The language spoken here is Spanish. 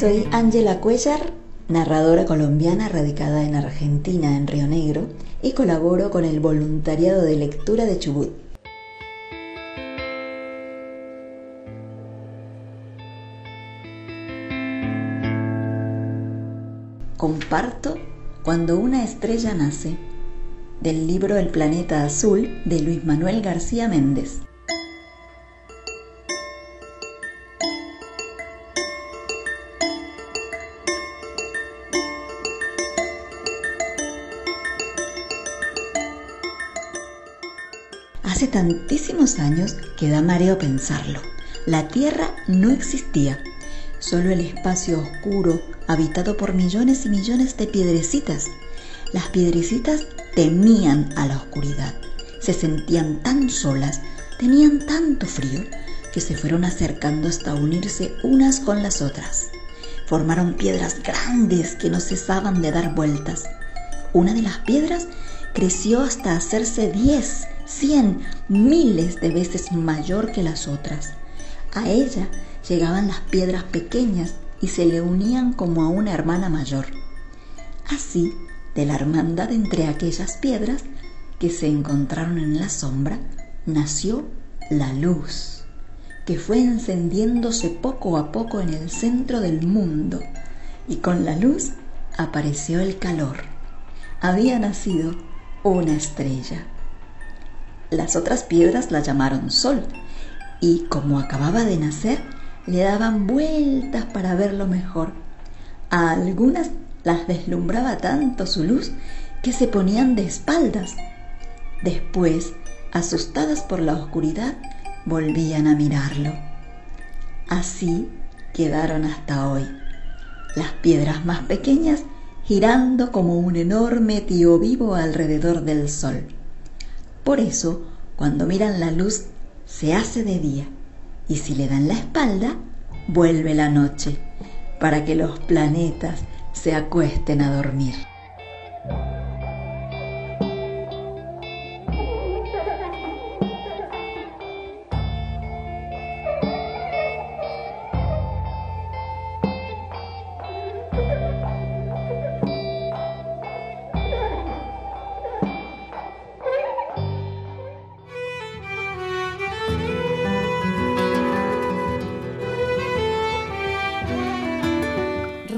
Soy Ángela Cuellar, narradora colombiana radicada en Argentina, en Río Negro, y colaboro con el voluntariado de lectura de Chubut. Comparto Cuando una estrella nace, del libro El planeta azul de Luis Manuel García Méndez. Hace tantísimos años que da mareo pensarlo. La Tierra no existía, solo el espacio oscuro habitado por millones y millones de piedrecitas. Las piedrecitas temían a la oscuridad, se sentían tan solas, tenían tanto frío, que se fueron acercando hasta unirse unas con las otras. Formaron piedras grandes que no cesaban de dar vueltas. Una de las piedras creció hasta hacerse diez, cien, miles de veces mayor que las otras. A ella llegaban las piedras pequeñas y se le unían como a una hermana mayor. Así, de la hermandad entre aquellas piedras que se encontraron en la sombra, nació la luz, que fue encendiéndose poco a poco en el centro del mundo, y con la luz apareció el calor. Había nacido una estrella. Las otras piedras la llamaron sol, y como acababa de nacer, le daban vueltas para verlo mejor. A algunas las deslumbraba tanto su luz que se ponían de espaldas. Después, asustadas por la oscuridad, volvían a mirarlo. Así quedaron hasta hoy, las piedras más pequeñas girando como un enorme tío vivo alrededor del sol. Por eso, cuando miran la luz, se hace de día y si le dan la espalda, vuelve la noche para que los planetas se acuesten a dormir.